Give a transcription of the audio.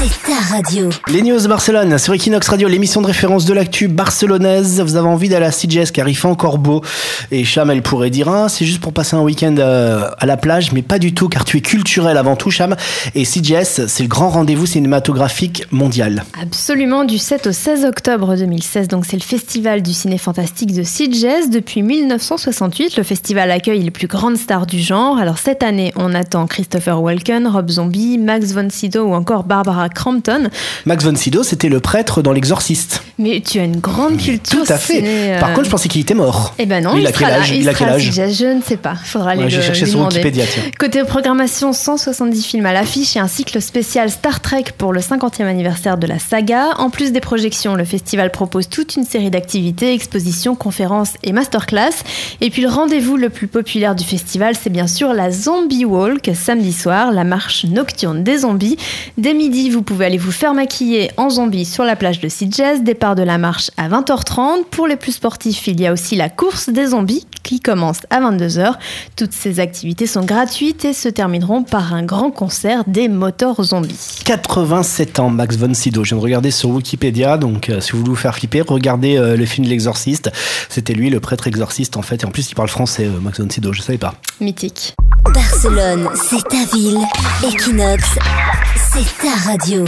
c'est ta radio. Les news de Barcelone sur Equinox Radio, l'émission de référence de l'actu barcelonaise. Vous avez envie d'aller à CJS car il fait encore beau. Et Cham, elle pourrait dire, ah, c'est juste pour passer un week-end euh, à la plage, mais pas du tout car tu es culturel avant tout, Cham. Et CJS, c'est le grand rendez-vous cinématographique mondial. Absolument, du 7 au 16 octobre 2016. Donc c'est le festival du ciné fantastique de CJS. Depuis 1968, le festival accueille les plus grandes stars du genre. Alors cette année, on attend Christopher Walken, Rob Zombie, Max von Sydow ou encore Barbara Crampton. Max von Sydow, c'était le prêtre dans L'Exorciste. Mais tu as une grande culture. Tout à fait. ciné, euh, Par contre, je pensais qu'il était mort. Eh ben non, Lui, il a quel âge il Il a quel âge Je ne sais pas. Faudra aller Ouais, le, lui sur demander. Wikipédia, tiens. Côté programmation, 170 films à l'affiche et un cycle spécial Star Trek pour le 50e anniversaire de la saga. En plus des projections, le festival propose toute une série d'activités, expositions, conférences et masterclass. Et puis le rendez-vous le plus populaire du festival, c'est bien sûr la Zombie Walk, samedi soir, la marche nocturne des zombies. Dès midi, vous pouvez aller vous faire maquiller en zombie sur la plage de Sitges. Départ de la marche à 20h30. Pour les plus sportifs, il y a aussi la course des zombies qui commence à 22h. Toutes ces activités sont gratuites et se termineront par un grand concert des moteurs zombies. 87 ans, Max von Sydow. Je viens de regarder sur Wikipédia, donc euh, si vous voulez vous faire flipper, regardez euh, le film de l'exorciste. C'était lui, le prêtre exorciste, en fait. Et en plus, il parle français, euh, Max von Sydow, je savais pas. Mythique. Barcelone, c'est ta ville. Equinox, c'est ta radio.